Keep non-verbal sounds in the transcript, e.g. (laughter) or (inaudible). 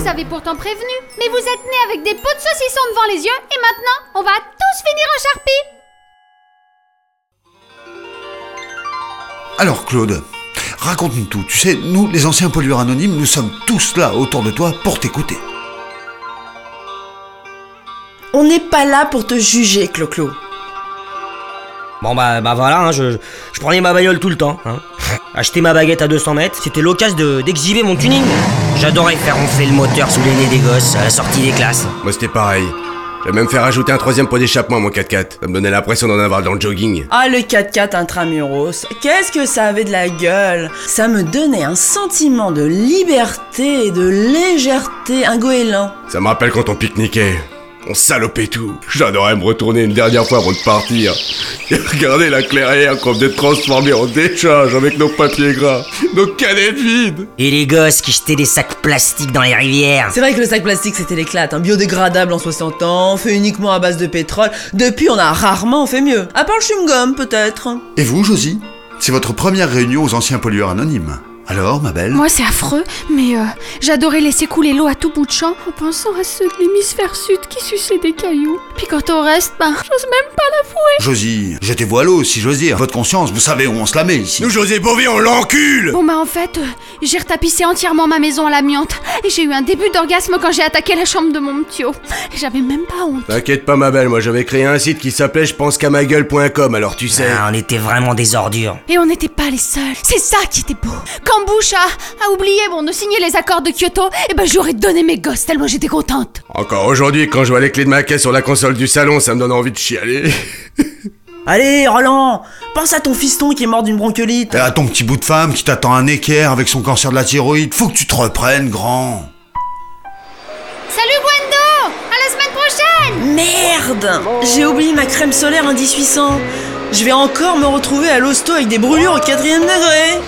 vous avez pourtant prévenu, mais vous êtes nés avec des pots de saucisson devant les yeux et maintenant, on va tous finir en charpie. Alors Claude, raconte-nous tout. Tu sais, nous, les anciens pollueurs anonymes, nous sommes tous là autour de toi pour t'écouter. On n'est pas là pour te juger, Clo-Clo. Bon bah, bah voilà, hein, je, je prenais ma bagnole tout le temps. Hein. Acheter ma baguette à 200 mètres, c'était l'occasion de- d'exhiber mon tuning. J'adorais faire ronfler le moteur sous les nez des gosses à la sortie des classes. Moi c'était pareil. J'ai même fait rajouter un troisième pot d'échappement à mon 4x4. Ça me donnait l'impression d'en avoir dans le jogging. Ah, le 4x4 intramuros, qu'est-ce que ça avait de la gueule? Ça me donnait un sentiment de liberté et de légèreté, un goéland. Ça me rappelle quand on pique-niquait. On salopait tout. J'adorais me retourner une dernière fois avant de partir. Et regarder la clairière qu'on venait de transformer en décharge avec nos papiers gras, nos canettes vides. Et les gosses qui jetaient des sacs plastiques dans les rivières. C'est vrai que le sac plastique c'était l'éclate, un biodégradable en 60 ans, fait uniquement à base de pétrole. Depuis, on a rarement fait mieux. À part le chewing-gum, peut-être. Et vous, Josie? C'est votre première réunion aux anciens pollueurs anonymes. Alors, ma belle Moi, c'est affreux, mais euh, j'adorais laisser couler l'eau à tout bout de champ en pensant à ceux de l'hémisphère sud qui suçaient des cailloux. Puis quant au reste, ben, j'ose même pas l'avouer. Josie, jetez-vous à l'eau, si j'ose dire. Votre conscience, vous savez où on se la met ici. Nous, José Bové, on l'encule Bon, bah, en fait, euh, j'ai retapissé entièrement ma maison à l'amiante et j'ai eu un début d'orgasme quand j'ai attaqué la chambre de mon ptio. J'avais même pas honte. T'inquiète pas, ma belle, moi j'avais créé un site qui s'appelait je pense qu'à ma gueule.com, alors tu sais. Ah, on était vraiment des ordures. Et on n'était pas les seuls. C'est ça qui était beau. Quand Bush a, a oublié bon, de signer les accords de Kyoto, eh ben j'aurais donné mes gosses tellement j'étais contente. Encore aujourd'hui, quand je vois les clés de ma caisse sur la console du salon, ça me donne envie de chialer. (laughs) Allez, Roland, pense à ton fiston qui est mort d'une bronchiolite. Et à ton petit bout de femme qui t'attend un équerre avec son cancer de la thyroïde. Faut que tu te reprennes, grand. Salut Gwendo À la semaine prochaine Merde J'ai oublié ma crème solaire indice 800. Je vais encore me retrouver à l'hosto avec des brûlures au quatrième degré.